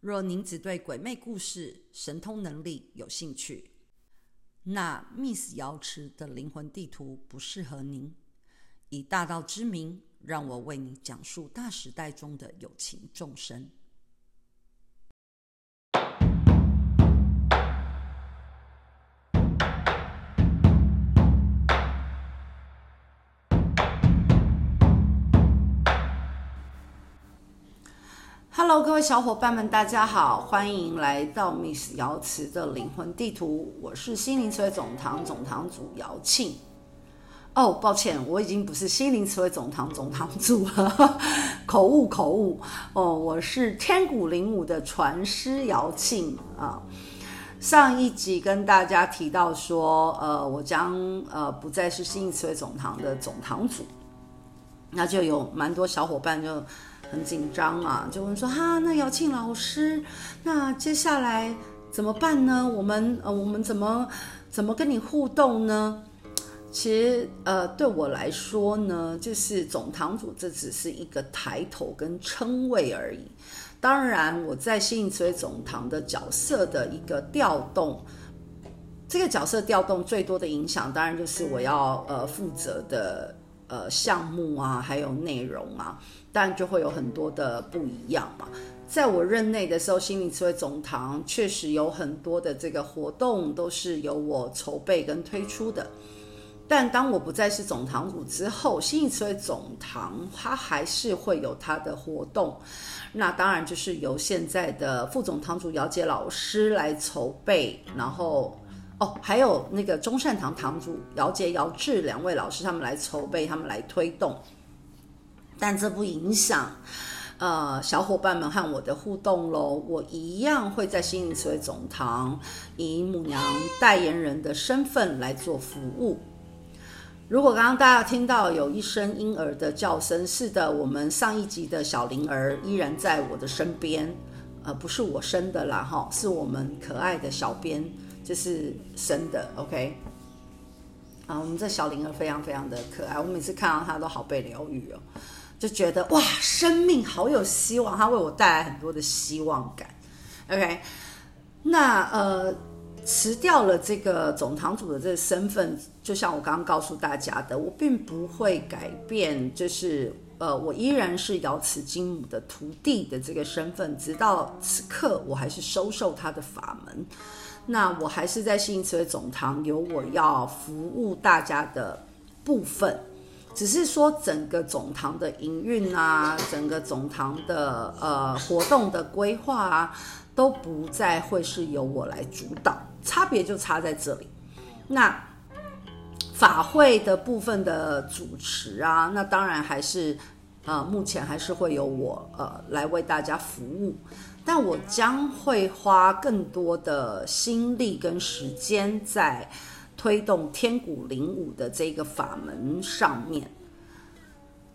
若您只对鬼魅故事、神通能力有兴趣，那 Miss 瑶池的灵魂地图不适合您。以大道之名，让我为你讲述大时代中的有情众生。Hello，各位小伙伴们，大家好，欢迎来到 Miss 瑶池的灵魂地图。我是心灵词汇总堂总堂主瑶庆。哦，抱歉，我已经不是心灵词汇总堂总堂主了，口误口误。哦，我是天鼓灵舞的传师瑶庆啊。上一集跟大家提到说，呃，我将呃不再是心灵词汇总堂的总堂主，那就有蛮多小伙伴就。很紧张啊，就问说哈，那姚庆老师，那接下来怎么办呢？我们呃，我们怎么怎么跟你互动呢？其实呃，对我来说呢，就是总堂主这只是一个抬头跟称谓而已。当然，我在心灵词汇总堂的角色的一个调动，这个角色调动最多的影响，当然就是我要呃负责的呃项目啊，还有内容啊。但就会有很多的不一样嘛。在我任内的时候，心灵词汇总堂确实有很多的这个活动都是由我筹备跟推出的。但当我不再是总堂主之后，心灵词汇总堂它还是会有它的活动。那当然就是由现在的副总堂主姚杰老师来筹备，然后哦，还有那个中善堂堂主姚杰、姚志两位老师他们来筹备，他们来推动。但这不影响，呃，小伙伴们和我的互动喽。我一样会在心灵词汇总堂以母娘代言人的身份来做服务。如果刚刚大家听到有一声婴儿的叫声，是的，我们上一集的小灵儿依然在我的身边，呃，不是我生的啦，哈，是我们可爱的小编就是生的，OK。啊，我们这小灵儿非常非常的可爱，我每次看到它都好被疗愈哦。就觉得哇，生命好有希望，它为我带来很多的希望感。OK，那呃，辞掉了这个总堂主的这个身份，就像我刚刚告诉大家的，我并不会改变，就是呃，我依然是瑶池金母的徒弟的这个身份，直到此刻，我还是收受他的法门。那我还是在新慈总堂有我要服务大家的部分。只是说整个总堂的营运啊，整个总堂的呃活动的规划啊，都不再会是由我来主导，差别就差在这里。那法会的部分的主持啊，那当然还是呃目前还是会由我呃来为大家服务，但我将会花更多的心力跟时间在。推动天鼓灵武的这个法门上面，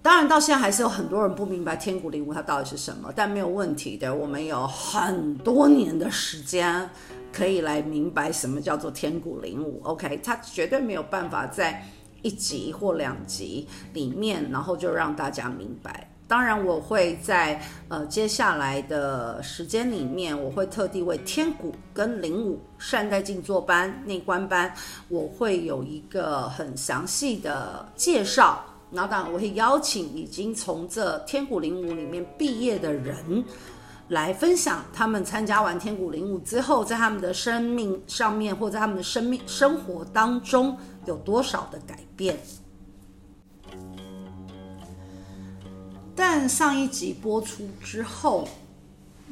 当然到现在还是有很多人不明白天鼓灵武它到底是什么，但没有问题的，我们有很多年的时间可以来明白什么叫做天鼓灵武。OK，它绝对没有办法在一集或两集里面，然后就让大家明白。当然，我会在呃接下来的时间里面，我会特地为天鼓跟灵舞善待静坐班内观班，我会有一个很详细的介绍。然后当然，我会邀请已经从这天鼓灵舞里面毕业的人来分享他们参加完天谷灵舞之后，在他们的生命上面或在他们的生命生活当中有多少的改变。但上一集播出之后，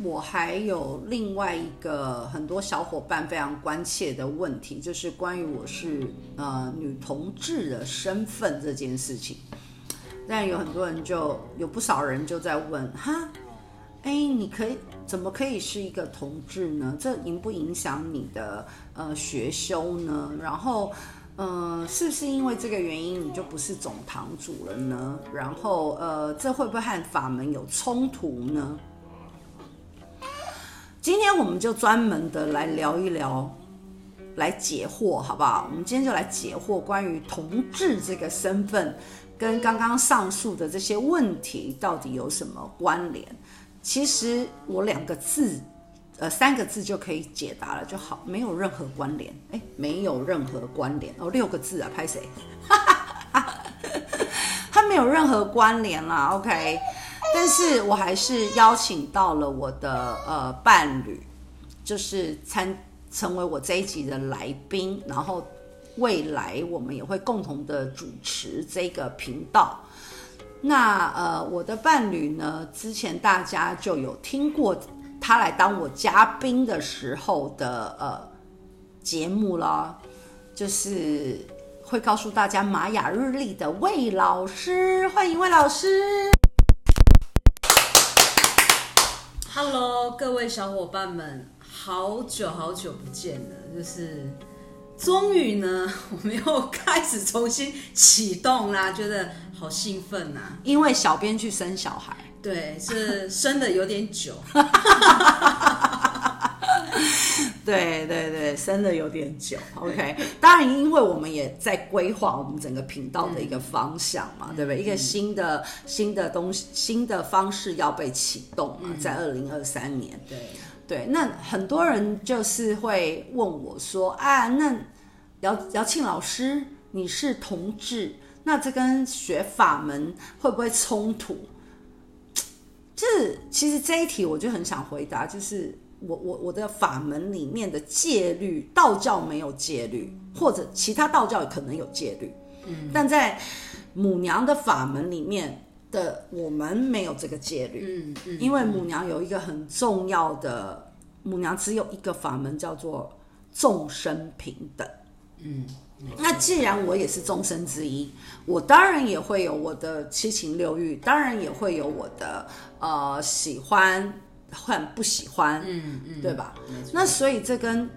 我还有另外一个很多小伙伴非常关切的问题，就是关于我是呃女同志的身份这件事情。但有很多人就有不少人就在问哈，哎，你可以怎么可以是一个同志呢？这影不影响你的呃学修呢？然后，呃，是不是因为这个原因你就不是总堂主了呢？然后，呃，这会不会和法门有冲突呢？今天我们就专门的来聊一聊，来解惑，好不好？我们今天就来解惑关于同志这个身份跟刚刚上述的这些问题到底有什么关联？其实我两个字，呃，三个字就可以解答了，就好，没有任何关联，哎，没有任何关联哦，六个字啊，拍谁？他没有任何关联啦，OK，但是我还是邀请到了我的呃伴侣，就是参成为我这一集的来宾，然后未来我们也会共同的主持这个频道。那呃，我的伴侣呢？之前大家就有听过他来当我嘉宾的时候的呃节目啦，就是会告诉大家玛雅日历的魏老师，欢迎魏老师。Hello，各位小伙伴们，好久好久不见了，就是。终于呢，我们又开始重新启动啦，觉得好兴奋呐！因为小编去生小孩，对，是生的 有点久。对对对，生的有点久。OK，当然，因为我们也在规划我们整个频道的一个方向嘛，嗯、对不对？一个新的新的东西，新的方式要被启动嘛，在二零二三年。对。对，那很多人就是会问我说：“啊，那姚姚庆老师，你是同志，那这跟学法门会不会冲突？”就是其实这一题我就很想回答，就是我我我的法门里面的戒律，道教没有戒律，或者其他道教也可能有戒律，嗯，但在母娘的法门里面。的我们没有这个戒律，嗯嗯，因为母娘有一个很重要的，母娘只有一个法门叫做众生平等，嗯，那既然我也是众生之一，我当然也会有我的七情六欲，当然也会有我的呃喜欢或不喜欢，嗯嗯，对吧？那所以这跟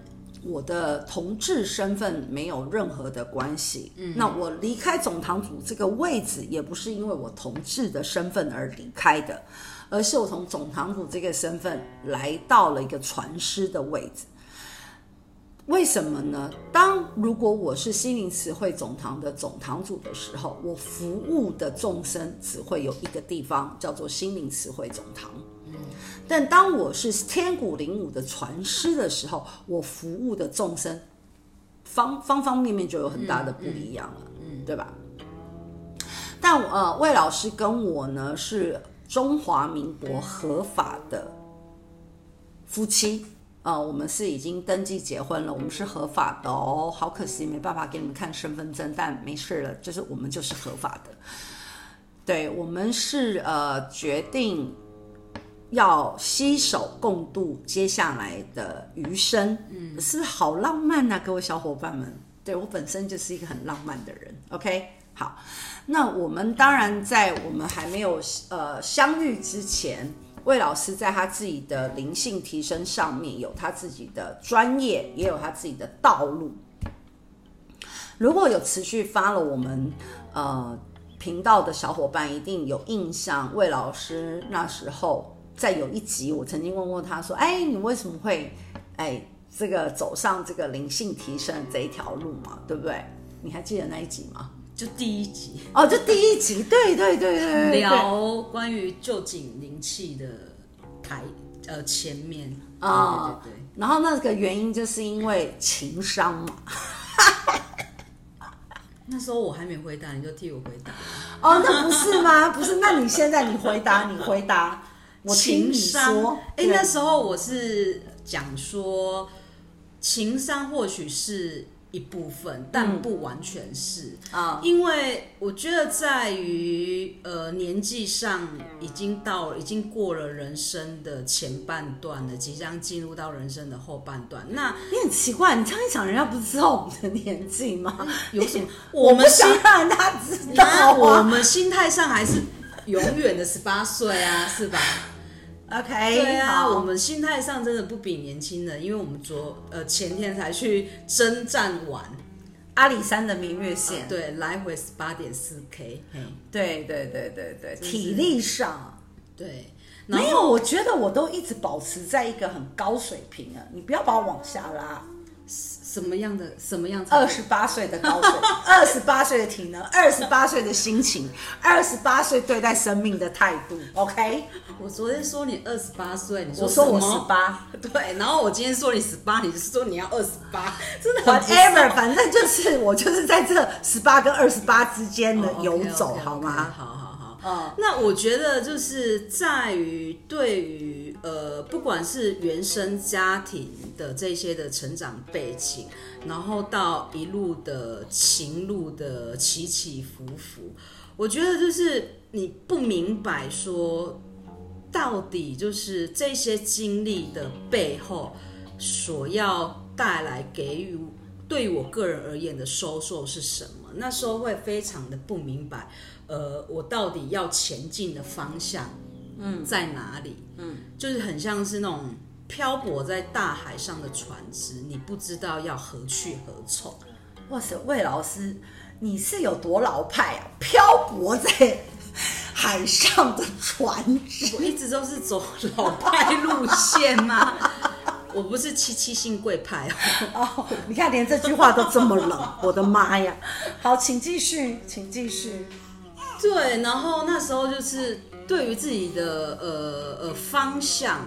我的同志身份没有任何的关系。嗯，那我离开总堂主这个位置，也不是因为我同志的身份而离开的，而是我从总堂主这个身份来到了一个传师的位置。为什么呢？当如果我是心灵词汇总堂的总堂主的时候，我服务的众生只会有一个地方，叫做心灵词汇总堂。但当我是天鼓灵武的传师的时候，我服务的众生方方方面面就有很大的不一样了，嗯，嗯，对吧？但呃，魏老师跟我呢是中华民国合法的夫妻啊，呃，我们是已经登记结婚了，我们是合法的哦。好可惜没办法给你们看身份证，但没事了，就是我们就是合法的。对，我们是呃决定。要携手共度接下来的余生，嗯，是好浪漫啊，各位小伙伴们？对，我本身就是一个很浪漫的人。OK，好，那我们当然在我们还没有呃相遇之前，魏老师在他自己的灵性提升上面有他自己的专业，也有他自己的道路。如果有持续发了我们呃频道的小伙伴，一定有印象，魏老师那时候。在有一集，我曾经问过他说：“哎，你为什么会哎这个走上这个灵性提升这一条路嘛？对不对？你还记得那一集吗？就第一集。哦，就第一集，对对对对对，聊关于旧景灵气的台呃前面。啊、哦，对对对，然后那个原因就是因为情商嘛。那时候我还没回答，你就替我回答。哦，那不是吗？不是，那你现在你回答，你回答。”我听你说，哎，那时候我是讲说，情商或许是一部分，但不完全是啊，嗯，因为我觉得在于呃年纪上已经到了，已经过了人生的前半段了，即将进入到人生的后半段。那你很奇怪，你这样一讲，人家不知道我们的年纪吗？有什么？我们想让他知道，我们心态上还是永远的十八岁啊，是吧？OK，对啊，我们心态上真的不比年轻人，因为我们昨呃前天才去征战完。阿里山的明月线，对，来回是八点四 K，对对对对对，体力上。对，没有，我觉得我都一直保持在一个很高水平啊，你不要把我往下拉。什么样的什么样子？二十八岁的高手，二十八岁的体能，二十八岁的心情，二十八岁对待生命的态度。OK，我昨天说你二十八岁，你说我说我十八，对，然后我今天说你十八，你是说你要二十八，真的 whatever，反正就是我就是在这十八跟二十八之间的游走，好吗？好，嗯，那我觉得就是在于对于。呃，不管是原生家庭的这些的成长背景，然后到一路的情路的起起伏伏，我觉得就是你不明白说，到底就是这些经历的背后所要带来给予对我个人而言的收获是什么？那时候会非常的不明白，呃，我到底要前进的方向。嗯，在哪里？嗯，就是很像是那种漂泊在大海上的船只，你不知道要何去何从。哇塞，魏老师，你是有多老派啊？漂泊在海上的船只，我一直都是走老派路线吗？我不是七七幸贵派哦。哦，你看连这句话都这么冷，我的妈呀！好，请继续，请继续。对，然后那时候就是。对于自己的呃呃方向，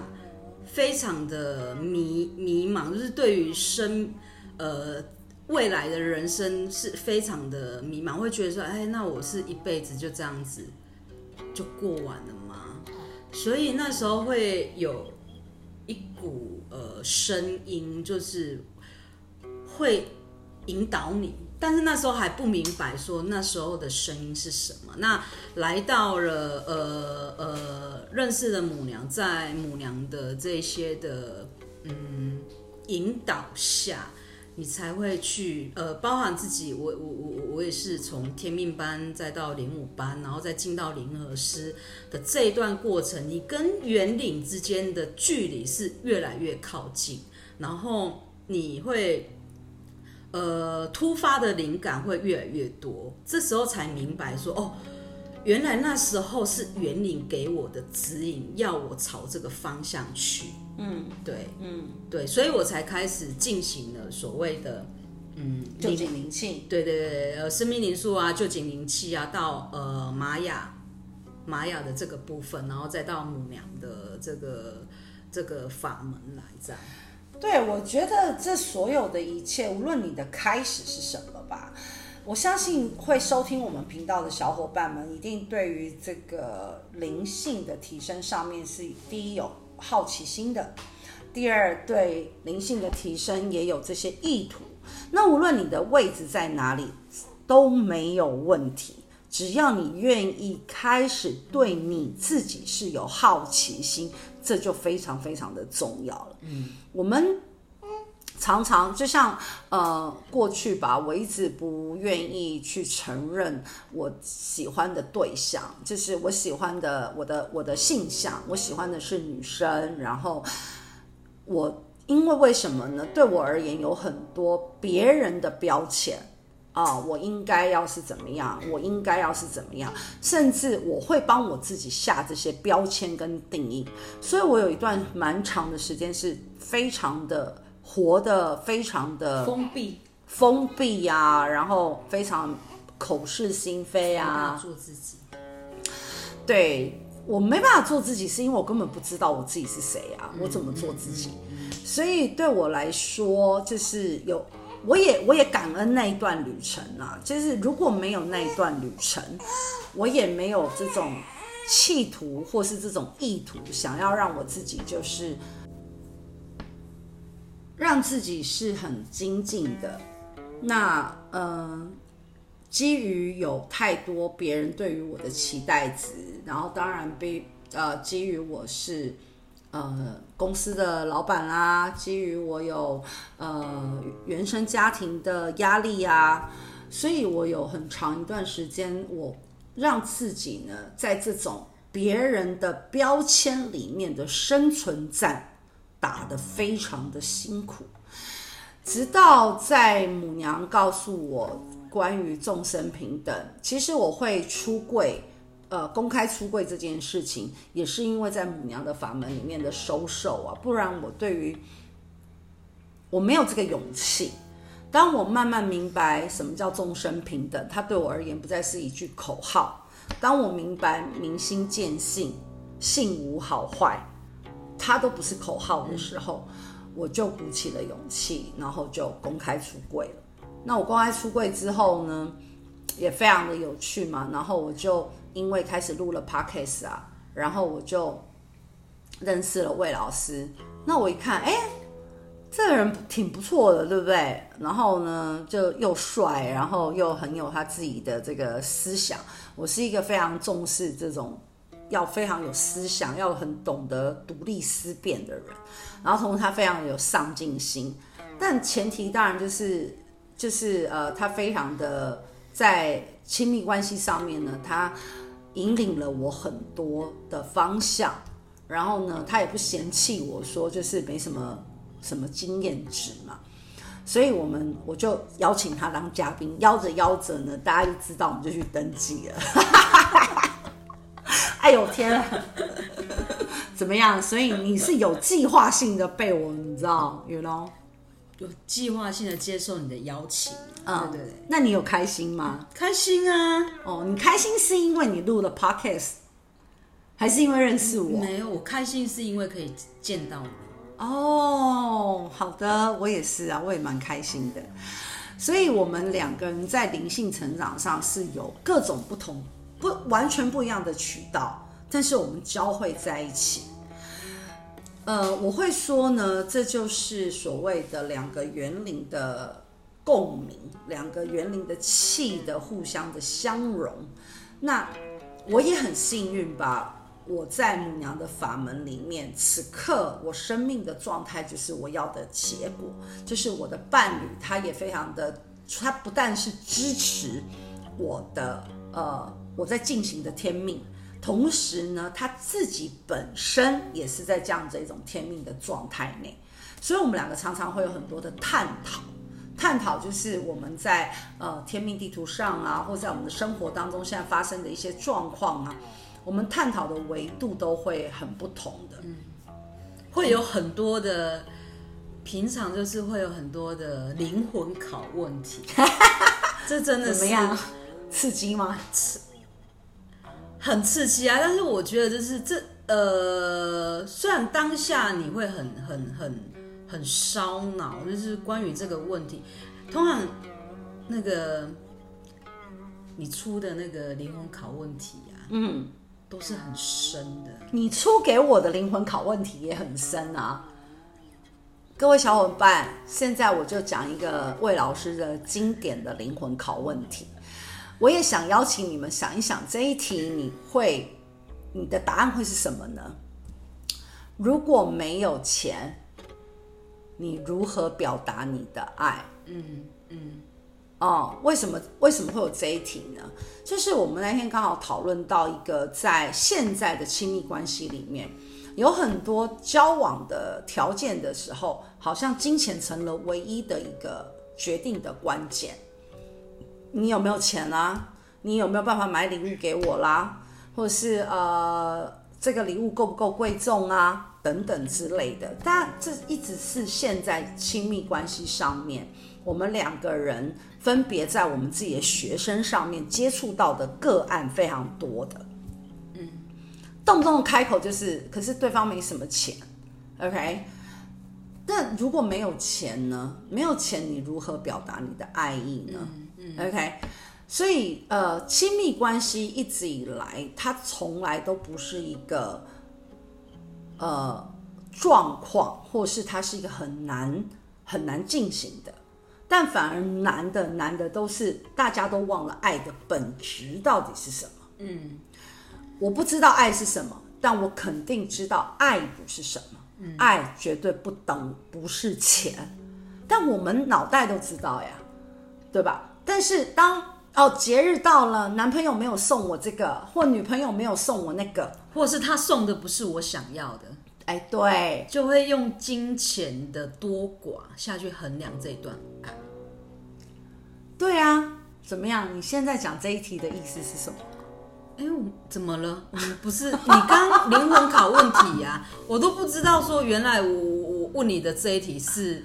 非常的迷迷茫，就是对于生呃未来的人生是非常的迷茫，会觉得说，哎，那我是一辈子就这样子就过完了吗？所以那时候会有一股呃声音，就是会引导你。但是那时候还不明白，说那时候的声音是什么。那来到了呃呃，认识了母娘，在母娘的这些的嗯引导下，你才会去呃，包含自己。我我我我也是从天命班再到灵武班，然后再进到灵和师的这一段过程，你跟元领之间的距离是越来越靠近，然后你会。呃，突发的灵感会越来越多，这时候才明白说，哦，原来那时候是元灵给我的指引，要我朝这个方向去。嗯，对，嗯，对，所以我才开始进行了所谓的，嗯，旧景灵气，对对对，呃，生命灵数啊，旧景灵气啊，到呃玛雅，玛雅的这个部分，然后再到母娘的这个这个法门来这样。对，我觉得这所有的一切，无论你的开始是什么吧，我相信会收听我们频道的小伙伴们，一定对于这个灵性的提升上面是第一有好奇心的，第二对灵性的提升也有这些意图。那无论你的位置在哪里都没有问题，只要你愿意开始对你自己是有好奇心。这就非常非常的重要了。嗯，我们常常就像呃过去吧，我一直不愿意去承认我喜欢的对象，就是我喜欢的我的我的性向，我喜欢的是女生。然后我因为为什么呢？对我而言有很多别人的标签。啊、哦，我应该要是怎么样？我应该要是怎么样？甚至我会帮我自己下这些标签跟定义。所以我有一段蛮长的时间是非常的活的非常的封闭，封闭呀、啊，然后非常口是心非啊，做自己。对，我没办法做自己，是因为我根本不知道我自己是谁啊，我怎么做自己？所以对我来说，就是有。我也我也感恩那一段旅程啊，就是如果没有那一段旅程，我也没有这种企图或是这种意图，想要让我自己就是让自己是很精进的。那嗯、呃，基于有太多别人对于我的期待值，然后当然被呃基于我是。呃，公司的老板啊，基于我有呃原生家庭的压力啊，所以我有很长一段时间，我让自己呢在这种别人的标签里面的生存战打得非常的辛苦，直到在母娘告诉我关于众生平等，其实我会出柜，呃，公开出柜这件事情，也是因为在母娘的法门里面的收受啊，不然我对于我没有这个勇气。当我慢慢明白什么叫众生平等，它对我而言不再是一句口号。当我明白明心见性，性无好坏，它都不是口号的时候，我就鼓起了勇气，然后就公开出柜了。那我公开出柜之后呢，也非常的有趣嘛。然后我就因为开始录了 Podcast 啊，然后我就认识了魏老师。那我一看，哎。这个人挺不错的，对不对？然后呢，就又帅，然后又很有他自己的这个思想。我是一个非常重视这种要非常有思想、要很懂得独立思辨的人。然后同时他非常有上进心，但前提当然就是就是呃，他非常的在亲密关系上面呢，他引领了我很多的方向。然后呢，他也不嫌弃我说就是没什么。什么经验值嘛？所以我们我就邀请他当嘉宾，邀着邀着呢，大家就知道，我们就去登记了。哎呦天啊！怎么样？所以你是有计划性的被我，你知道，you know，有计划性的接受你的邀请。嗯，对对对。那你有开心吗？开心啊！哦，你开心是因为你录了 podcast，还是因为认识我？没有，我开心是因为可以见到你。哦，oh, 好的，我也是啊，我也蛮开心的。所以，我们两个人在灵性成长上是有各种不同、不完全不一样的渠道，但是我们交汇在一起。呃，我会说呢，这就是所谓的两个元灵的共鸣，两个元灵的气的互相的相融。那我也很幸运吧。我在母娘的法门里面，此刻我生命的状态就是我要的结果，就是我的伴侣，他也非常的，他不但是支持我的，呃，我在进行的天命，同时呢，他自己本身也是在这样子一种天命的状态内，所以我们两个常常会有很多的探讨，探讨就是我们在呃天命地图上啊，或在我们的生活当中现在发生的一些状况啊。我们探讨的维度都会很不同的，嗯，会有很多的，平常就是会有很多的灵魂拷问题，这真的是怎么样？刺激吗？刺，很刺激啊！但是我觉得就是这呃，虽然当下你会很很很很烧脑，就是关于这个问题，通常那个你出的那个灵魂拷问题啊，嗯。都是很深的。你出给我的灵魂拷问题也很深啊，各位小伙伴，现在我就讲一个魏老师的经典的灵魂拷问题。我也想邀请你们想一想这一题，你会，你的答案会是什么呢？如果没有钱，你如何表达你的爱？嗯嗯。嗯哦，为什么为什么会有这一题呢？就是我们那天刚好讨论到一个，在现在的亲密关系里面，有很多交往的条件的时候，好像金钱成了唯一的一个决定的关键。你有没有钱啊？你有没有办法买礼物给我啦？或是呃，这个礼物够不够贵重啊？等等之类的。但这一直是现在亲密关系上面，我们两个人。分别在我们自己的学生上面接触到的个案非常多的，嗯，动不动开口就是，可是对方没什么钱，OK？那如果没有钱呢？没有钱，你如何表达你的爱意呢？嗯，OK？所以呃，亲密关系一直以来，它从来都不是一个呃状况，或是它是一个很难很难进行的。但反而难的难的都是大家都忘了爱的本质到底是什么。嗯，我不知道爱是什么，但我肯定知道爱不是什么。嗯，爱绝对不等不是钱，但我们脑袋都知道呀，对吧？但是当哦，节日到了，男朋友没有送我这个，或女朋友没有送我那个，或是他送的不是我想要的，哎，对，就会用金钱的多寡下去衡量这一段爱。对啊，怎么样？你现在讲这一题的意思是什么？哎，怎么了？我们不是你刚灵魂拷问题呀、啊？我都不知道说原来我我问你的这一题是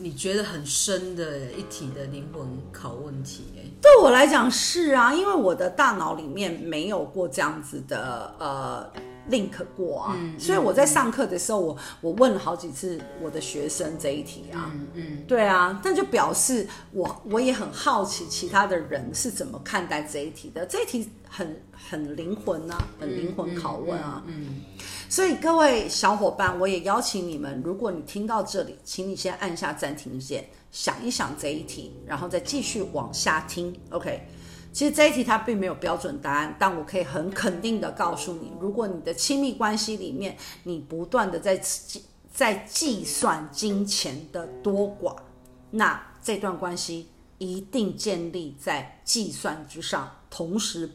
你觉得很深的一体的灵魂拷问题。哎，对我来讲是啊，因为我的大脑里面没有过这样子的呃。link 过啊，所以我在上课的时候，我我问了好几次我的学生这一题啊，嗯，嗯。对啊，那就表示我我也很好奇其他的人是怎么看待这一题的，这一题很很灵魂啊，很灵魂拷问啊，嗯所以各位小伙伴，我也邀请你们，如果你听到这里，请你先按下暂停键，想一想这一题，然后再继续往下听，OK。其实这一题它并没有标准答案，但我可以很肯定的告诉你，如果你的亲密关系里面你不断的在计在计算金钱的多寡，那这段关系一定建立在计算之上，同时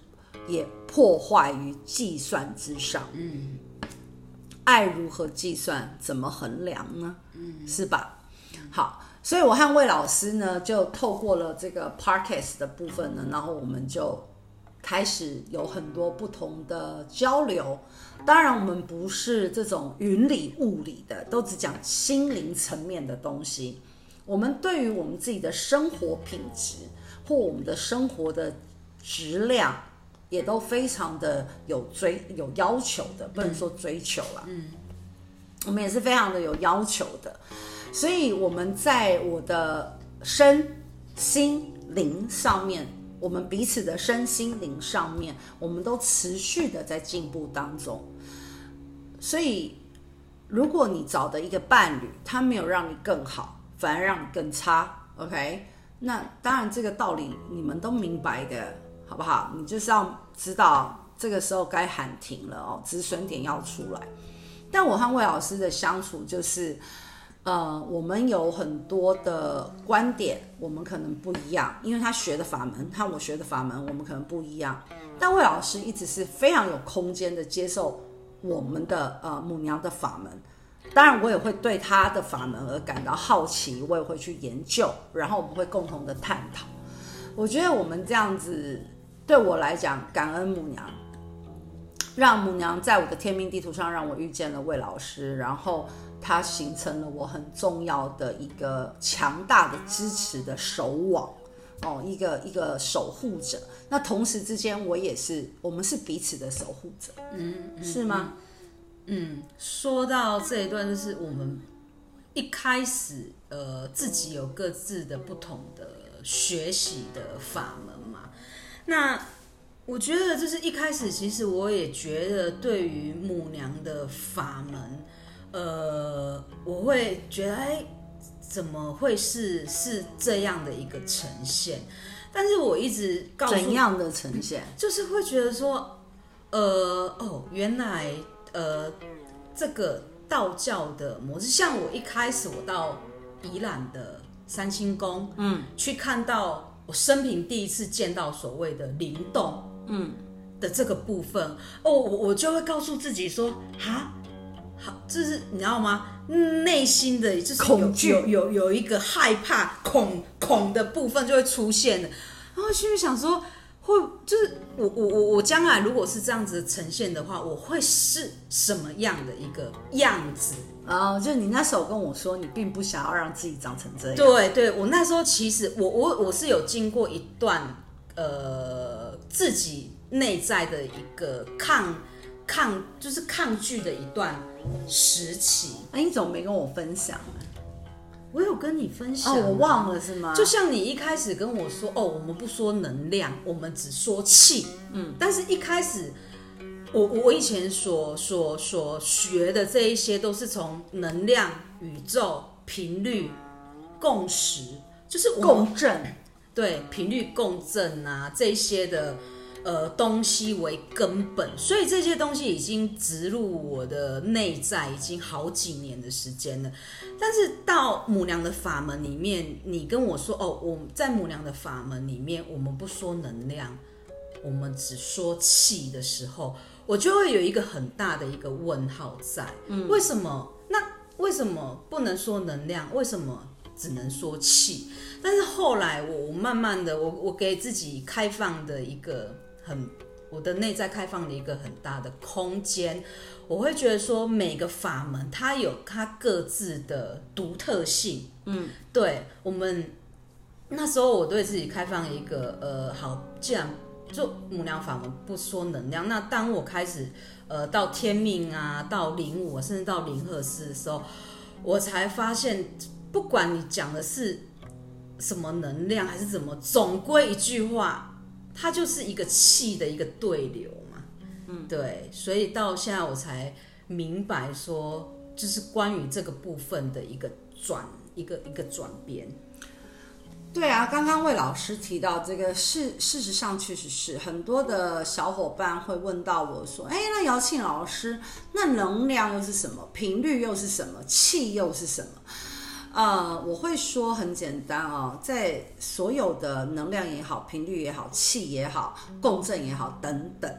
也破坏于计算之上。嗯，爱如何计算？怎么衡量呢？嗯，是吧？好。所以，我和魏老师呢，就透过了这个 Podcast 的部分呢，然后我们就开始有很多不同的交流。当然，我们不是这种云里雾里的，都只讲心灵层面的东西。我们对于我们自己的生活品质或我们的生活的质量，也都非常的有追有要求的，不能说追求啦。嗯，我们也是非常的有要求的。所以我们在我的身心灵上面，我们彼此的身心灵上面，我们都持续的在进步当中。所以，如果你找的一个伴侣，他没有让你更好，反而让你更差，OK？那当然这个道理你们都明白的，好不好？你就是要知道这个时候该喊停了哦，止损点要出来。但我和魏老师的相处就是。呃，我们有很多的观点，我们可能不一样，因为他学的法门和我学的法门，我们可能不一样。但魏老师一直是非常有空间的接受我们的呃母娘的法门，当然我也会对他的法门而感到好奇，我也会去研究，然后我们会共同的探讨。我觉得我们这样子对我来讲，感恩母娘，让母娘在我的天命地图上让我遇见了魏老师，然后。它形成了我很重要的一个强大的支持的守网，哦，一个一个守护者。那同时之间，我也是，我们是彼此的守护者，嗯，是吗？嗯，说到这一段，就是我们一开始，呃，自己有各自的不同的学习的法门嘛。那我觉得，就是一开始，其实我也觉得，对于母娘的法门。呃，我会觉得，哎，怎么会是是这样的一个呈现？但是我一直告诉怎样的呈现，就是会觉得说，呃，哦，原来，呃，这个道教的模式，像我一开始我到宜兰的三清宫，嗯，去看到我生平第一次见到所谓的灵动，嗯，的这个部分，哦，我我就会告诉自己说，哈。好，就是你知道吗？内心的就是有恐惧，有有有一个害怕、恐恐的部分就会出现了。然后心里想说，会就是我我我我将来如果是这样子呈现的话，我会是什么样的一个样子？啊，就你那时候跟我说，你并不想要让自己长成这样。对对，我那时候其实我我我是有经过一段呃自己内在的一个抗。抗就是抗拒的一段时期，哎，你怎么没跟我分享呢？我有跟你分享，哦，我忘了是吗？就像你一开始跟我说，哦，我们不说能量，我们只说气，嗯，但是一开始，我我以前所所所学的这一些，都是从能量、宇宙、频率、共识，就是共振，对，频率共振啊，这些的。呃东西为根本，所以这些东西已经植入我的内在已经好几年的时间了。但是到母娘的法门里面，你跟我说哦，我在母娘的法门里面，我们不说能量，我们只说气的时候，我就会有一个很大的一个问号在。嗯，为什么？那为什么不能说能量？为什么只能说气？但是后来我，我慢慢的，我我给自己开放的一个很，我的内在开放的一个很大的空间。我会觉得说，每个法门它有它各自的独特性。嗯，对我们那时候我对自己开放一个呃，好，既然做母娘法门不说能量，那当我开始呃到天命啊，到灵我，甚至到灵和师的时候，我才发现，不管你讲的是什么能量还是怎么，总归一句话，它就是一个气的一个对流嘛。嗯，对，所以到现在我才明白说，就是关于这个部分的一个转，一个一个转变。对啊，刚刚魏老师提到这个事，事实上确实是很多的小伙伴会问到我说：“哎，那姚庆老师，那能量又是什么？频率又是什么？气又是什么？”呃，我会说很简单哦，在所有的能量也好，频率也好，气也好，共振也好，等等。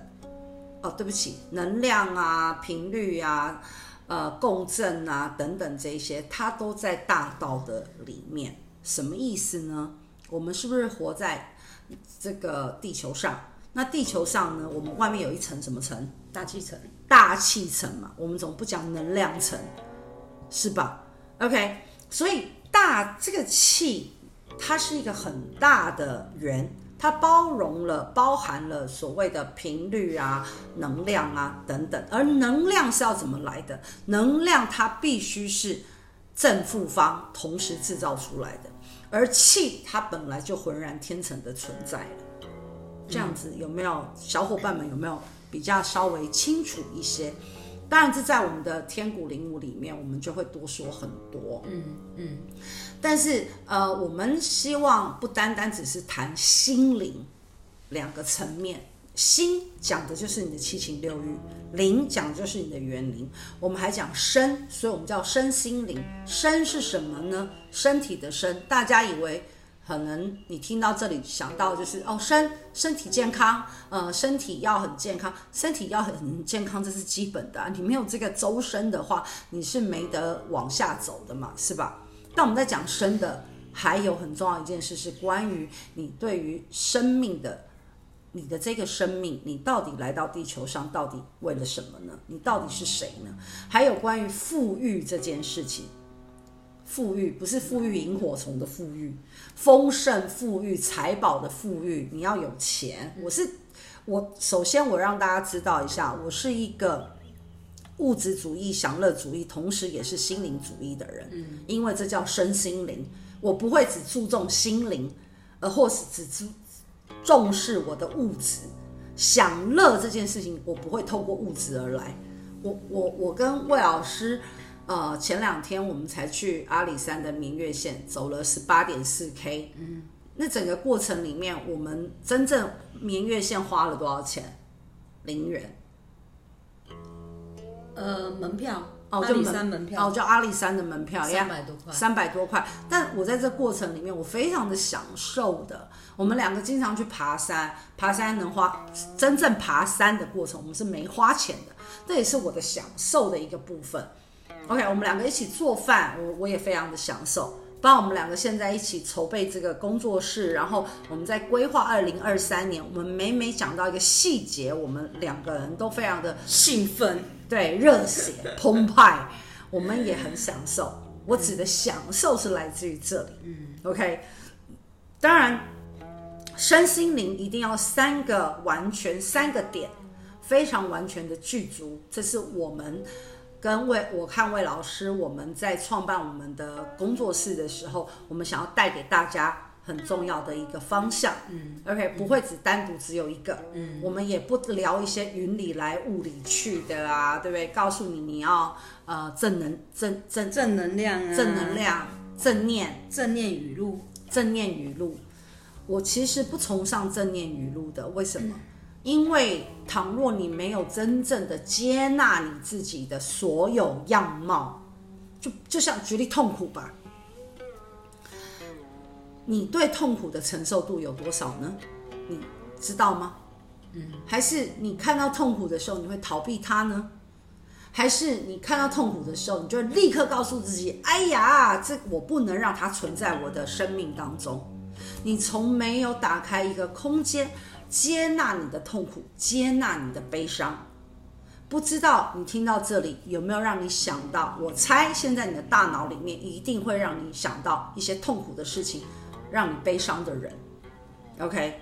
哦，对不起，能量啊、频率啊、呃、共振啊等等这些，它都在大道的里面。什么意思呢？我们是不是活在这个地球上？那地球上呢，我们外面有一层什么层？大气层。大气层嘛，我们总不讲能量层，是吧？OK，所以大这个气，它是一个很大的圆。它包容了、包含了所谓的频率啊、能量啊等等，而能量是要怎么来的？能量它必须是正负方同时制造出来的，而气它本来就浑然天成的存在了。这样子有没有小伙伴们有没有比较稍微清楚一些？当然，这在我们的天鼓灵武里面，我们就会多说很多。嗯嗯。但是，呃，我们希望不单单只是谈心灵两个层面，心讲的就是你的七情六欲，灵讲的就是你的元灵。我们还讲身，所以我们叫身心灵。身是什么呢？身体的身。大家以为可能你听到这里想到就是哦，身身体健康，呃，身体要很健康，身体要很健康，这是基本的啊。你没有这个周身的话，你是没得往下走的嘛，是吧？但我们在讲身的，还有很重要一件事是关于你对于生命的，你的这个生命，你到底来到地球上，到底为了什么呢？你到底是谁呢？还有关于富裕这件事情，富裕不是富裕萤火虫的富裕，丰盛富裕财宝的富裕，你要有钱。我是我，首先我让大家知道一下，我是一个。物质主义、享乐主义，同时也是心灵主义的人，嗯，因为这叫身心灵。我不会只注重心灵，而或是只注重视我的物质享乐这件事情，我不会透过物质而来。我我我跟魏老师，呃，前两天我们才去阿里山的明月线走了十八点四 K，嗯，那整个过程里面，我们真正明月线花了多少钱？零元。呃，门票哦，阿里山门票哦，叫阿里山的门票，三百多块，三百多块。但我在这过程里面，我非常的享受的。我们两个经常去爬山，爬山能花，真正爬山的过程，我们是没花钱的，这也是我的享受的一个部分。OK，我们两个一起做饭，我我也非常的享受。帮我们两个现在一起筹备这个工作室，然后我们在规划二零二三年，我们每每讲到一个细节，我们两个人都非常的兴奋。对，热血澎湃，我们也很享受。我指的享受是来自于这里。嗯，OK。当然，身心灵一定要三个完全三个点，非常完全的具足。这是我们跟魏，我看魏老师，我们在创办我们的工作室的时候，我们想要带给大家。很重要的一个方向，嗯，OK，不会只单独只有一个，嗯，我们也不聊一些云里来雾里去的啊，对不对？告诉你你要呃正能正正正能量啊，正能量，正念正念语录，正念语录。我其实不崇尚正念语录的，为什么？因为倘若你没有真正的接纳你自己的所有样貌，就就像举例痛苦吧，你对痛苦的承受度有多少呢？你知道吗？嗯，还是你看到痛苦的时候，你会逃避它呢？还是你看到痛苦的时候，你就立刻告诉自己：“哎呀，这我不能让它存在我的生命当中。”你从没有打开一个空间，接纳你的痛苦，接纳你的悲伤。不知道你听到这里有没有让你想到？我猜现在你的大脑里面一定会让你想到一些痛苦的事情，让你悲伤的人。OK，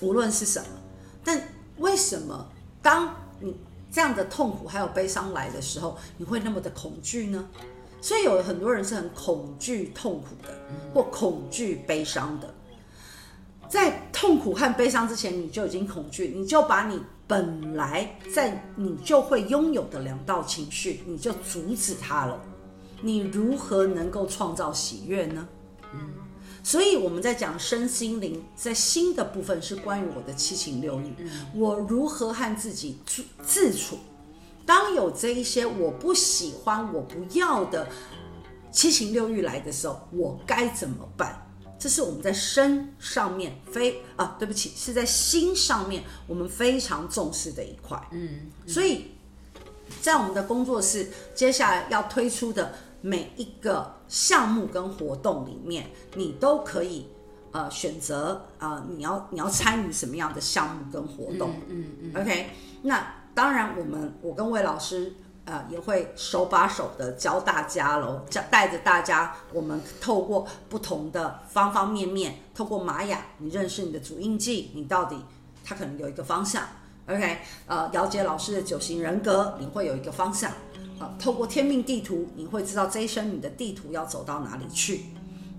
无论是什么，但为什么当你这样的痛苦还有悲伤来的时候，你会那么的恐惧呢？所以有很多人是很恐惧痛苦的，或恐惧悲伤的。在痛苦和悲伤之前，你就已经恐惧，你就把你本来在你就会拥有的两道情绪，你就阻止它了。你如何能够创造喜悦呢？嗯，所以我们在讲身心灵，在心的部分是关于我的七情六欲，我如何和自己自自处。当有这一些我不喜欢、我不要的七情六欲来的时候，我该怎么办？这是我们在身上面非啊，对不起，是在心上面我们非常重视的一块。嗯，嗯，所以在我们的工作室接下来要推出的每一个项目跟活动里面，你都可以呃选择啊、呃，你要你要参与什么样的项目跟活动？嗯嗯，嗯，OK，那。当然，我们我跟魏老师呃也会手把手的教大家喽，教带着大家，我们透过不同的方方面面，透过玛雅，你认识你的主印记，你到底它可能有一个方向，OK？呃，了解老师的九型人格，你会有一个方向，呃，透过天命地图，你会知道这一生你的地图要走到哪里去。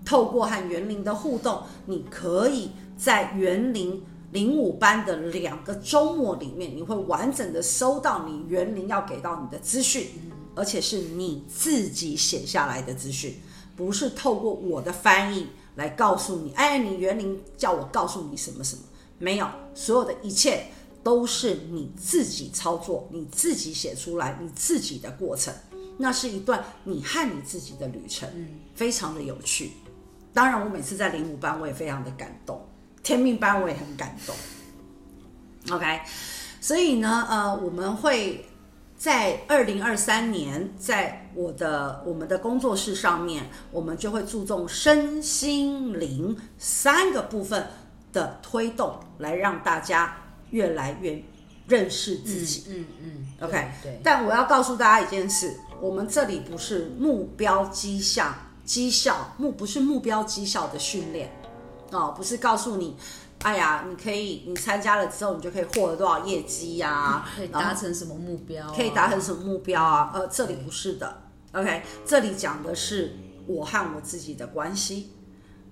透过和园林的互动，你可以在园林。零五班的两个周末里面，你会完整的收到你园林要给到你的资讯，而且是你自己写下来的资讯，不是透过我的翻译来告诉你。哎，你园林叫我告诉你什么什么？没有，所有的一切都是你自己操作，你自己写出来，你自己的过程，那是一段你和你自己的旅程，非常的有趣。当然，我每次在零五班，我也非常的感动。天命班我也很感动，OK，所以呢，呃，我们会在二零二三年，在我的我们的工作室上面，我们就会注重身心灵三个部分的推动，来让大家越来越认识自己。嗯嗯，嗯，OK，对，对。但我要告诉大家一件事，我们这里不是目标绩效绩效目，不是目标绩效的训练。哦，不是告诉你，哎呀，你可以，你参加了之后，你就可以获得多少业绩呀、啊？可以达成什么目标、啊？可以达成什么目标啊？呃，这里不是的，OK，这里讲的是我和我自己的关系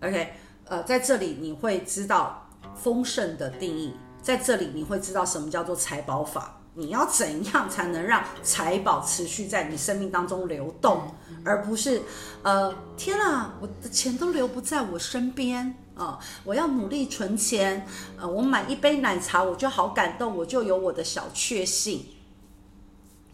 ，OK，呃，在这里你会知道丰盛的定义，在这里你会知道什么叫做财宝法。你要怎样才能让财宝持续在你生命当中流动，而不是，呃，天啊，我的钱都留不在我身边啊！我要努力存钱，呃，我买一杯奶茶我就好感动，我就有我的小确幸。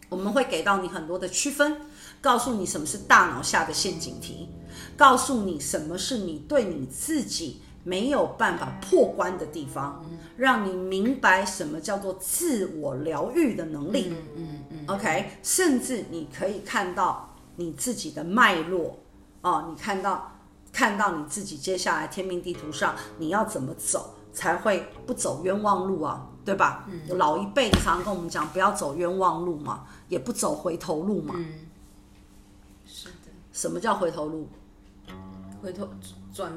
我们会给到你很多的区分，告诉你什么是大脑下的陷阱题，告诉你什么是你对你自己。没有办法破关的地方，让你明白什么叫做自我疗愈的能力。嗯嗯嗯。OK，甚至你可以看到你自己的脉络哦，你看到看到你自己接下来天命地图上你要怎么走才会不走冤枉路啊？对吧？嗯。老一辈常常跟我们讲不要走冤枉路嘛，也不走回头路嘛。嗯。是的。什么叫回头路？回头转。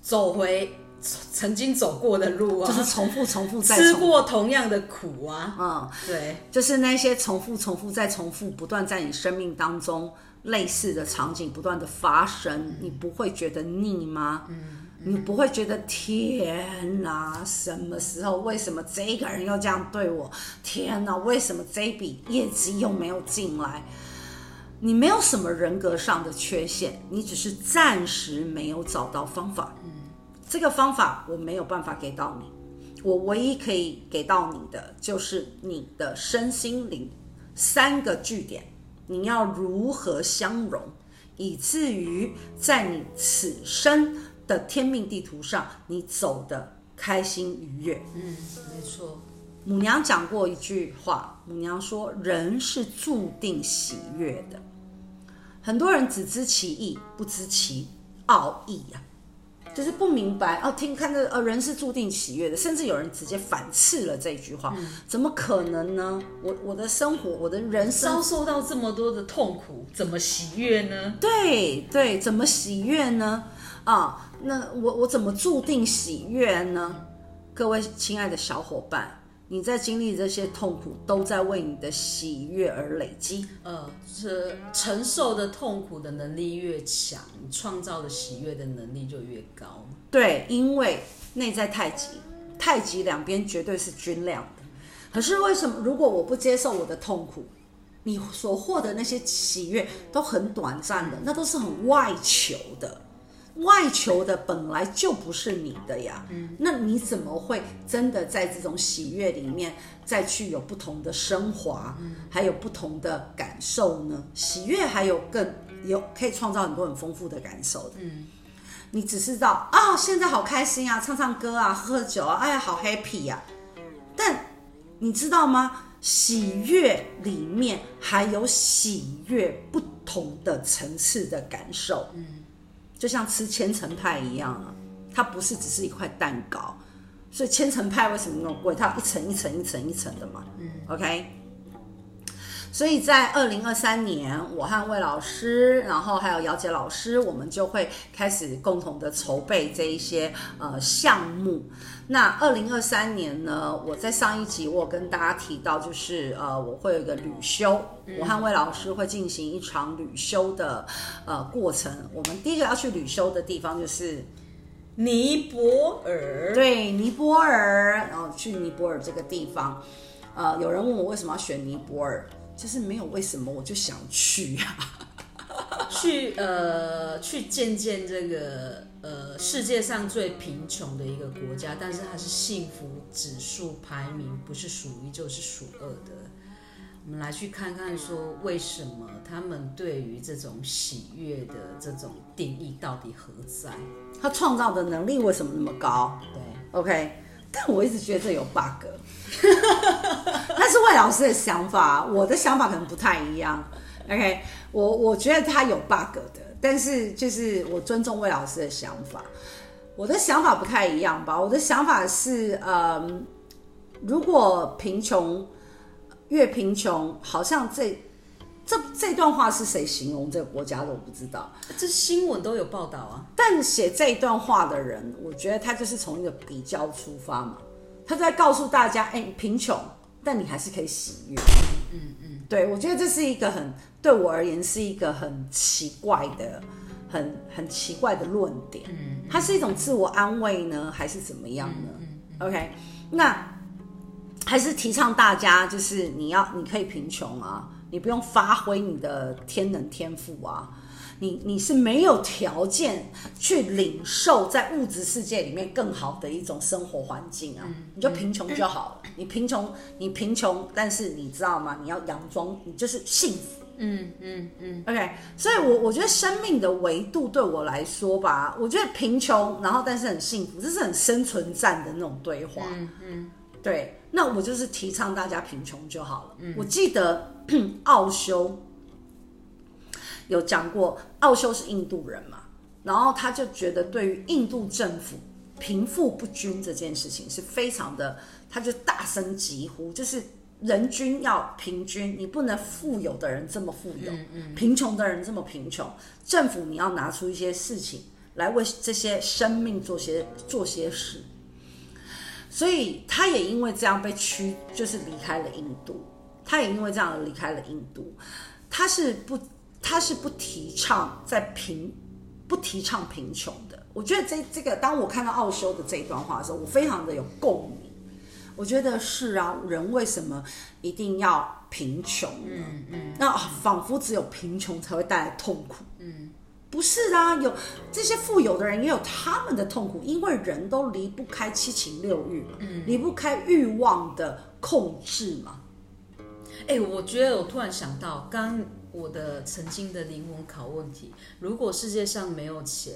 走回曾经走过的路啊，就是重复、重复再重复，吃过同样的苦啊。嗯，对，就是那些重复、重复再重复，不断在你生命当中类似的场景不断的发生，嗯、你不会觉得腻吗？嗯，嗯，你不会觉得天哪，什么时候？为什么这个人又这样对我？天哪，为什么这笔业绩又没有进来？你没有什么人格上的缺陷，你只是暂时没有找到方法。嗯，这个方法我没有办法给到你，我唯一可以给到你的，就是你的身心灵三个据点，你要如何相融，以至于在你此生的天命地图上，你走得开心愉悦。嗯，没错。母娘讲过一句话，母娘说：“人是注定喜悦的。”很多人只知其意，不知其奥义呀、就是不明白哦，听看着呃，人是注定喜悦的，甚至有人直接反斥了这句话，嗯、怎么可能呢？我我的生活，我的人生遭受到这么多的痛苦，怎么喜悦呢？对对，怎么喜悦呢？啊，那我我怎么注定喜悦呢？各位亲爱的小伙伴。你在经历这些痛苦，都在为你的喜悦而累积。呃，是承受的痛苦的能力越强，创造的喜悦的能力就越高。对，因为内在太极，太极两边绝对是均量的。可是为什么，如果我不接受我的痛苦，你所获得那些喜悦都很短暂的，那都是很外求的。外求的本来就不是你的呀，嗯，那你怎么会真的在这种喜悦里面再去有不同的升华，嗯，还有不同的感受呢？喜悦还有更有可以创造很多很丰富的感受的，嗯，你只知道啊，现在好开心啊，唱唱歌啊，喝喝酒啊，哎呀，好 happy 呀，但你知道吗？喜悦里面还有喜悦不同的层次的感受，嗯。就像吃千层派一样啊，它不是只是一块蛋糕，所以千层派为什么那么贵？它一层一层一层一层的嘛。嗯，OK。所以在二零二三年，我和魏老师，然后还有姚杰老师，我们就会开始共同的筹备这一些呃项目。那二零二三年呢，我在上一集我有跟大家提到，就是呃，我会有一个旅修，嗯、我和魏老师会进行一场旅修的呃过程。我们第一个要去旅修的地方就是尼泊尔，对，尼泊尔，然后去尼泊尔这个地方。呃，有人问我为什么要选尼泊尔，就是没有为什么，我就想去呀、啊，去呃，去见见这个。呃，世界上最贫穷的一个国家，但是它是幸福指数排名不是数一就是数二的。我们来去看看，说为什么他们对于这种喜悦的这种定义到底何在？他创造的能力为什么那么高？对，OK。但我一直觉得这有 bug，那是魏老师的想法，我的想法可能不太一样。OK，我我觉得他有 bug 的。但是，就是我尊重魏老师的想法，我的想法不太一样吧。我的想法是，嗯，如果贫穷越贫穷，好像这这这段话是谁形容这个国家的？我不知道，这新闻都有报道啊。但写这一段话的人，我觉得他就是从一个比较出发嘛，他在告诉大家，哎，贫穷，但你还是可以喜悦。嗯嗯，对，我觉得这是一个很。对我而言是一个很奇怪的、很很奇怪的论点。嗯，它是一种自我安慰呢，还是怎么样呢？嗯嗯，OK，那还是提倡大家，就是你要，你可以贫穷啊，你不用发挥你的天能天赋啊，你你是没有条件去领受在物质世界里面更好的一种生活环境啊，你就贫穷就好了。你贫穷，你贫穷，但是你知道吗？你要佯装，你就是幸福。嗯嗯嗯，OK，所以我，我我觉得生命的维度对我来说吧，我觉得贫穷，然后但是很幸福，这是很生存战的那种对话。嗯嗯，对，那我就是提倡大家贫穷就好了。嗯，我记得 奥修有讲过，奥修是印度人嘛，然后他就觉得对于印度政府贫富不均这件事情是非常的，他就大声疾呼，就是。人均要平均，你不能富有的人这么富有，嗯嗯、贫穷的人这么贫穷。政府你要拿出一些事情来为这些生命做些做些事。所以他也因为这样被驱，就是离开了印度。他也因为这样而离开了印度。他是不，他是不提倡在贫，不提倡贫穷的。我觉得这这个，当我看到奥修的这一段话的时候，我非常的有共鸣。我觉得是啊，人为什么一定要贫穷呢？嗯嗯，那仿佛只有贫穷才会带来痛苦。嗯，不是啊，有这些富有的人也有他们的痛苦，因为人都离不开七情六欲，嗯，离不开欲望的控制嘛。哎、欸，我觉得我突然想到，刚我的曾经的灵魂拷问题：如果世界上没有钱，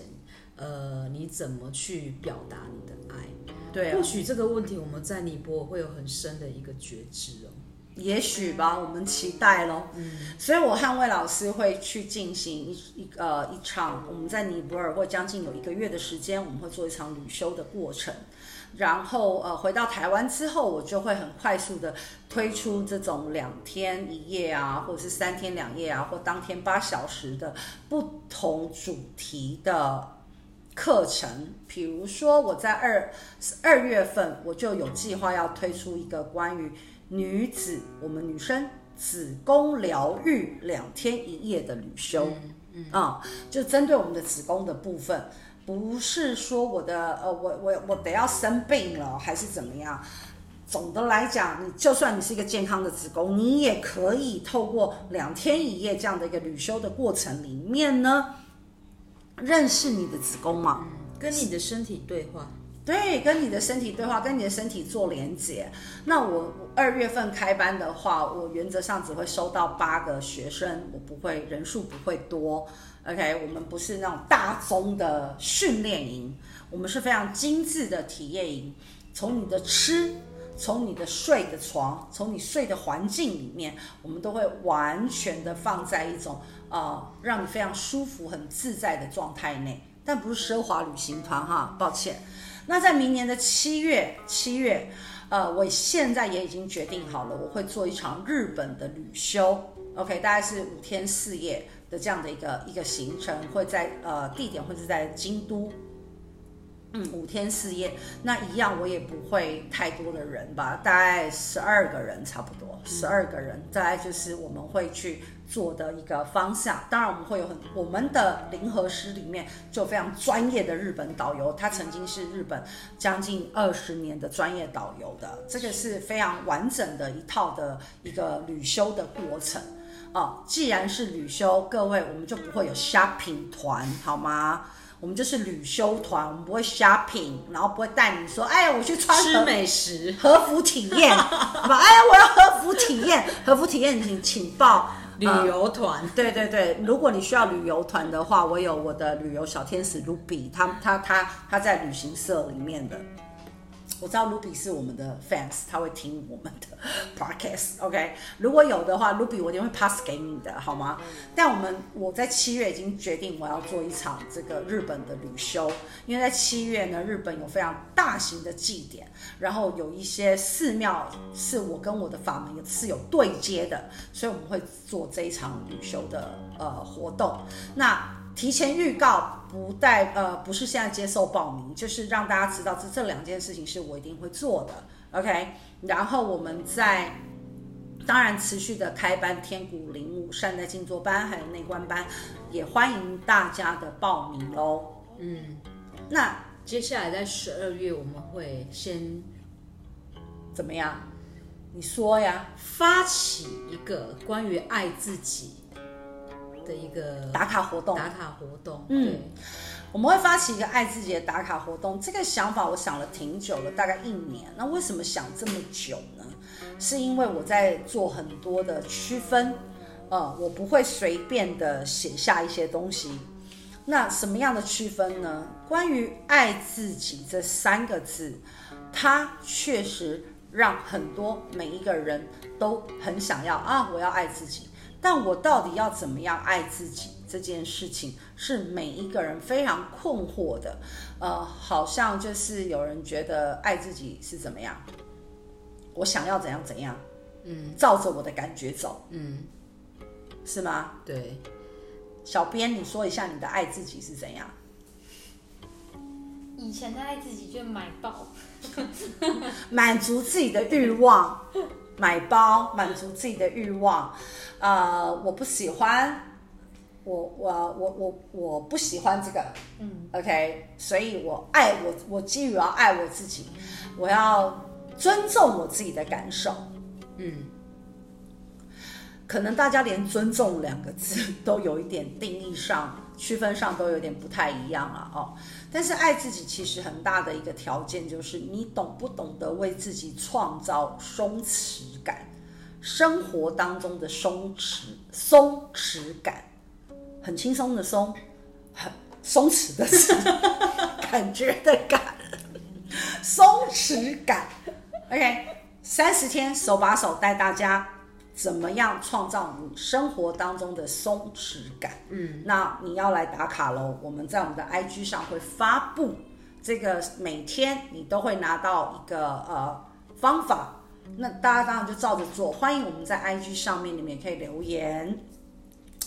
呃，你怎么去表达你的爱？对、啊，或许这个问题我们在尼泊尔会有很深的一个觉知哦。也许吧，我们期待咯。嗯，所以我和魏老师会去进行一一呃一场，我们在尼泊尔会将近有一个月的时间，我们会做一场旅修的过程。然后呃回到台湾之后，我就会很快速的推出这种两天一夜啊，或者是三天两夜啊，或当天八小时的不同主题的课程。比如说我在二二月份，我就有计划要推出一个关于。女子，我们女生子宫疗愈两天一夜的旅修，啊、嗯嗯嗯，就针对我们的子宫的部分，不是说我的呃，我我我得要生病了还是怎么样？总的来讲，你就算你是一个健康的子宫，你也可以透过两天一夜这样的一个旅修的过程里面呢，认识你的子宫嘛，跟你的身体对话。对，跟你的身体对话，跟你的身体做连接。那我二月份开班的话，我原则上只会收到八个学生，我不会人数不会多。OK，我们不是那种大宗的训练营，我们是非常精致的体验营。从你的吃，从你的睡的床，从你睡的环境里面，我们都会完全的放在一种呃，让你非常舒服、很自在的状态内。但不是奢华旅行团哈，抱歉。那在明年的七月，七月，呃，我现在也已经决定好了，我会做一场日本的旅修，OK，大概是五天四夜的这样的一个一个行程，会在呃地点会是在京都。嗯，五天四夜，那一样我也不会太多的人吧，大概十二个人差不多，十二个人，大概就是我们会去做的一个方向。当然，我们会有很我们的灵和师里面就非常专业的日本导游，他曾经是日本将近二十年的专业导游的，这个是非常完整的一套的一个旅修的过程哦。既然是旅修，各位我们就不会有 shopping 团，好吗？我们就是旅修团，我们不会 shopping，然后不会带你说，哎，我去穿吃美食和服体验，好吧？哎，我要和服体验，和服体验，请请报旅游团。呃。对对对，如果你需要旅游团的话，我有我的旅游小天使 Ruby，他他他他在旅行社里面的。我知道 Ruby 是我们的 fans，他会听我们的 podcast，OK？如果有的话，Ruby 我一定会 pass 给你的，好吗？但我们我在七月已经决定我要做一场这个日本的旅修，因为在七月呢，日本有非常大型的祭典，然后有一些寺庙是我跟我的法门是有对接的，所以我们会做这一场旅修的呃活动。那提前预告，不带呃，不是现在接受报名，就是让大家知道这这两件事情是我一定会做的，OK。然后我们在当然持续的开班天鼓灵物善待静坐班，还有内观班，也欢迎大家的报名喽。嗯，那接下来在十二月我们会先怎么样？你说呀，发起一个关于爱自己。的一个打卡活动，打卡活动，嗯，我们会发起一个爱自己的打卡活动。这个想法我想了挺久了，大概一年。那为什么想这么久呢？是因为我在做很多的区分，呃，我不会随便的写下一些东西。那什么样的区分呢？关于爱自己这三个字，它确实让很多每一个人都很想要啊，我要爱自己。但我到底要怎么样爱自己这件事情，是每一个人非常困惑的。呃，好像就是有人觉得爱自己是怎么样，我想要怎样怎样，嗯，照着我的感觉走，嗯，是吗？对。小编，你说一下你的爱自己是怎样？以前的爱自己就买爆，满足自己的欲望。买包满足自己的欲望，呃，我不喜欢，我我我我我不喜欢这个，嗯，OK，所以我爱我，我基于要爱我自己，我要尊重我自己的感受，嗯，可能大家连尊重两个字 都有一点定义上区分上都有点不太一样了哦。但是爱自己其实很大的一个条件就是你懂不懂得为自己创造松弛感，生活当中的松弛松弛感，很轻松的松，很松弛的弛，感觉的感，松弛感。OK，三十天手把手带大家。怎么样创造你生活当中的松弛感？嗯，那你要来打卡喽。我们在我们的 IG 上会发布这个，每天你都会拿到一个呃方法。那大家当然就照着做。欢迎我们在 IG 上面，你们也可以留言。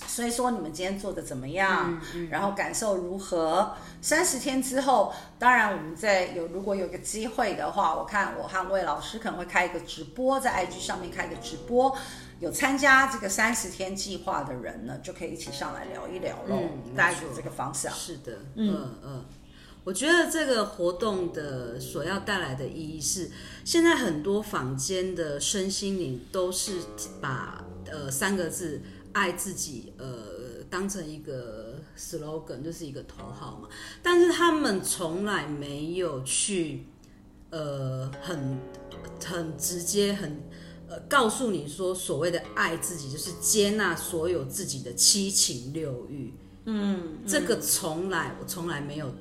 所以说你们今天做的怎么样？嗯嗯、然后感受如何？三十天之后，当然我们在有如果有个机会的话，我看我和魏老师可能会开一个直播，在 IG 上面开一个直播，有参加这个三十天计划的人呢，就可以一起上来聊一聊喽。嗯、大概就这个方向。是的，嗯嗯，嗯，我觉得这个活动的所要带来的意义是，现在很多坊间的身心灵都是把呃三个字。爱自己，呃，当成一个 slogan，就是一个头号嘛。但是他们从来没有去，呃，很很直接，很呃，告诉你说，所谓的爱自己，就是接纳所有自己的七情六欲。嗯，这个从来我从来没有。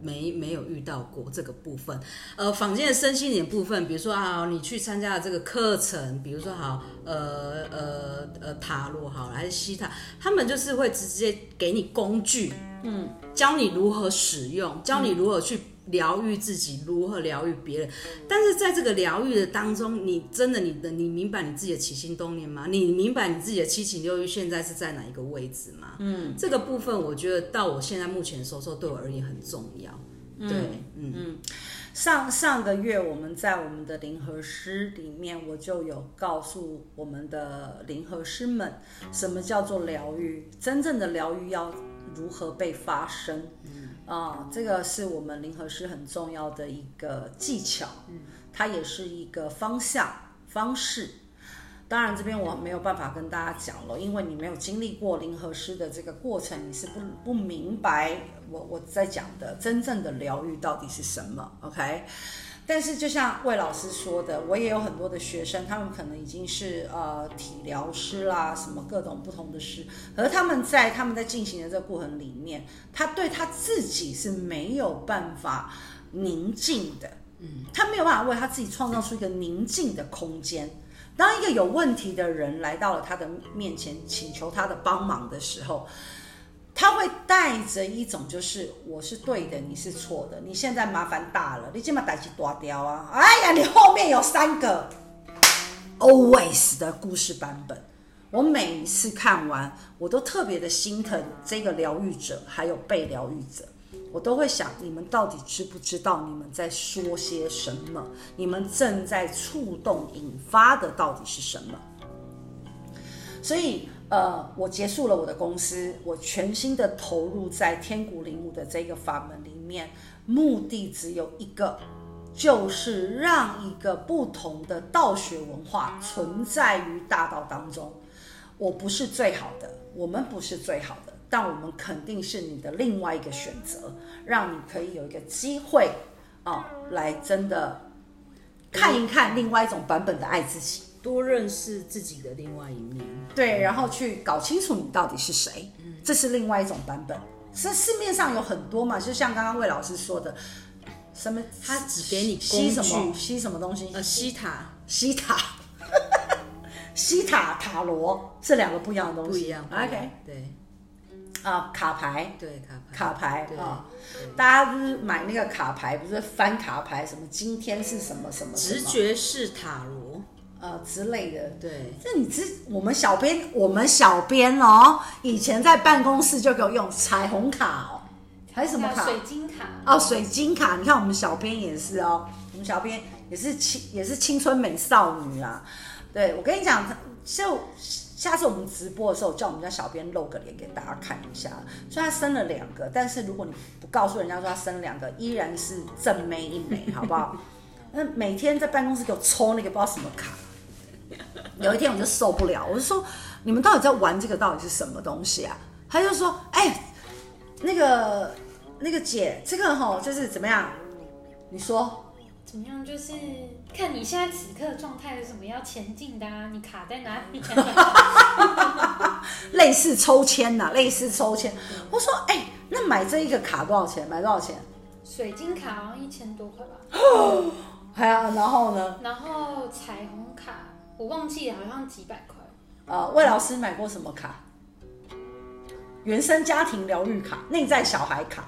没没有遇到过这个部分，呃，坊间的身心灵部分，比如说啊，你去参加了这个课程，比如说好，呃呃呃塔罗好，还是西塔，他们就是会直接给你工具，嗯，教你如何使用，教你如何去。疗愈自己，如何疗愈别人？但是在这个疗愈的当中，你真的你的你明白你自己的起心动念吗？你明白你自己的七情六欲现在是在哪一个位置吗？嗯，这个部分我觉得到我现在目前收收对我而言很重要。对，嗯嗯。上上个月我们在我们的灵和师里面，我就有告诉我们的灵和师们，什么叫做疗愈？真正的疗愈要如何被发生？啊，这个是我们零和师很重要的一个技巧，它也是一个方向方式。当然，这边我没有办法跟大家讲了，因为你没有经历过零和师的这个过程，你是不不明白我我在讲的真正的疗愈到底是什么。OK。但是，就像魏老师说的，我也有很多的学生，他们可能已经是呃体疗师啦，什么各种不同的师，而他们在他们在进行的这个过程里面，他对他自己是没有办法宁静的，嗯，他没有办法为他自己创造出一个宁静的空间。当一个有问题的人来到了他的面前，请求他的帮忙的时候。他会带着一种，就是我是对的，你是错的。你现在麻烦大了，你这么带起大掉啊！哎呀，你后面有三个 always 的故事版本。我每一次看完，我都特别的心疼这个疗愈者，还有被疗愈者。我都会想，你们到底知不知道你们在说些什么？你们正在触动、引发的到底是什么？所以。呃，我结束了我的公司，我全心的投入在天谷灵武的这个法门里面，目的只有一个，就是让一个不同的道学文化存在于大道当中。我不是最好的，我们不是最好的，但我们肯定是你的另外一个选择，让你可以有一个机会啊、来真的看一看另外一种版本的爱自己。多认识自己的另外一面，对，然后去搞清楚你到底是谁，嗯，这是另外一种版本。是市面上有很多嘛，就像刚刚魏老师说的，什么他只给你吸什么吸什么东西，呃，西塔。西塔，西塔塔罗是两个不一样的东西，不一样。OK，对，啊，卡牌，对卡牌，卡牌啊，大家不是买那个卡牌，不是翻卡牌，什么今天是什么什么，直觉是塔罗。呃之类的，对，这你知我们小编，我们小编哦，以前在办公室就给我用彩虹卡哦，还是什么卡？水晶卡哦，水晶卡。你看我们小编也是哦，我们小编也是青也是青春美少女啊。对，我跟你讲，就下次我们直播的时候，叫我们家小编露个脸给大家看一下。虽然他生了两个，但是如果你不告诉人家说他生了两个，依然是正妹一枚，好不好？那每天在办公室给我抽那个不知道什么卡。有一天我就受不了，我就说：“你们到底在玩这个到底是什么东西啊？”他就说：“哎、欸，那个那个姐，这个吼就是怎么样？你说怎么样？就是看你现在此刻状态是什么，要前进的啊？你卡在哪里？类似抽签呐、啊，类似抽签。我说，哎、欸，那买这一个卡多少钱？买多少钱？水晶卡好像一千多块吧。哦，还有，然后呢？然后彩虹卡，我忘记了，好像几百块。呃，魏老师买过什么卡？原生家庭疗愈卡、内在小孩卡，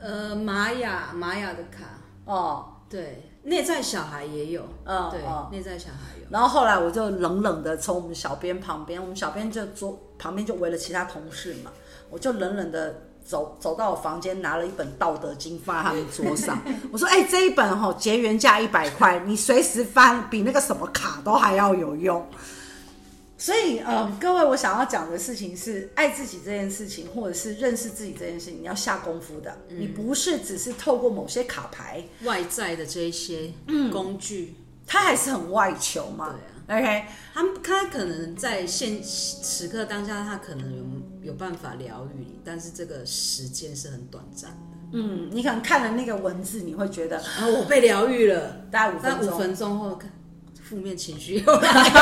呃，玛雅玛雅的卡哦，对，内在小孩也有，嗯，对，嗯、内在小孩有。然后后来我就冷冷的从我们小编旁边，我们小编就坐旁边就围了其他同事嘛，我就冷冷的走走到我房间，拿了一本《道德经》放在他们桌上，我说：“哎、欸，这一本哈、哦，结缘价一百块，你随时翻，比那个什么卡都还要有用。”所以，呃，各位，我想要讲的事情是，爱自己这件事情，或者是认识自己这件事情，你要下功夫的。嗯、你不是只是透过某些卡牌外在的这一些工具，嗯、它还是很外求嘛。对啊。OK，他他可能在现此刻当下，他可能有有办法疗愈你，但是这个时间是很短暂的。嗯，你可能看了那个文字，你会觉得，啊，我被疗愈了，大概五分钟，五分钟后，负面情绪又来了。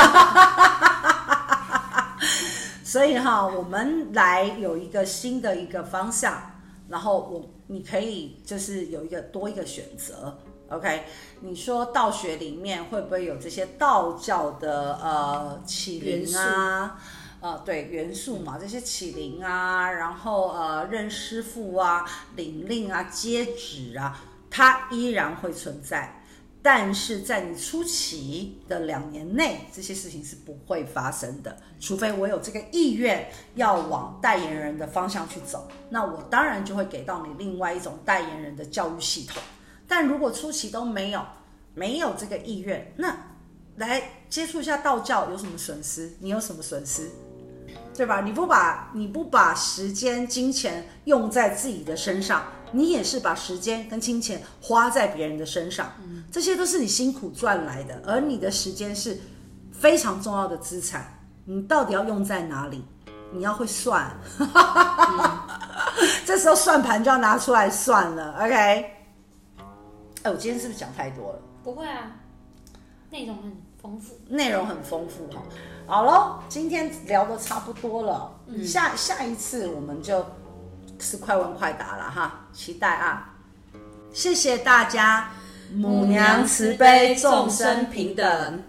所以哈，我们来有一个新的一个方向，然后我你可以就是有一个多一个选择，OK？你说道学里面会不会有这些道教的呃起灵啊？呃，对，元素嘛，这些起灵啊，然后呃认师傅啊、领令啊、接旨啊，它依然会存在。但是在你初期的两年内，这些事情是不会发生的，除非我有这个意愿要往代言人的方向去走，那我当然就会给到你另外一种代言人的教育系统。但如果初期都没有，没有这个意愿，那来接触一下道教有什么损失？你有什么损失？对吧？你不把你不把时间、金钱用在自己的身上。你也是把时间跟金钱花在别人的身上，这些都是你辛苦赚来的，而你的时间是非常重要的资产。你到底要用在哪里？你要会算，这时候算盘就要拿出来算了。OK，哎，我今天是不是讲太多了？不会啊，内容很丰富，内容很丰富哈。好喽，今天聊的差不多了，嗯、下下一次我们就。是快问快答了哈，期待啊！谢谢大家，母娘慈悲，众生平等。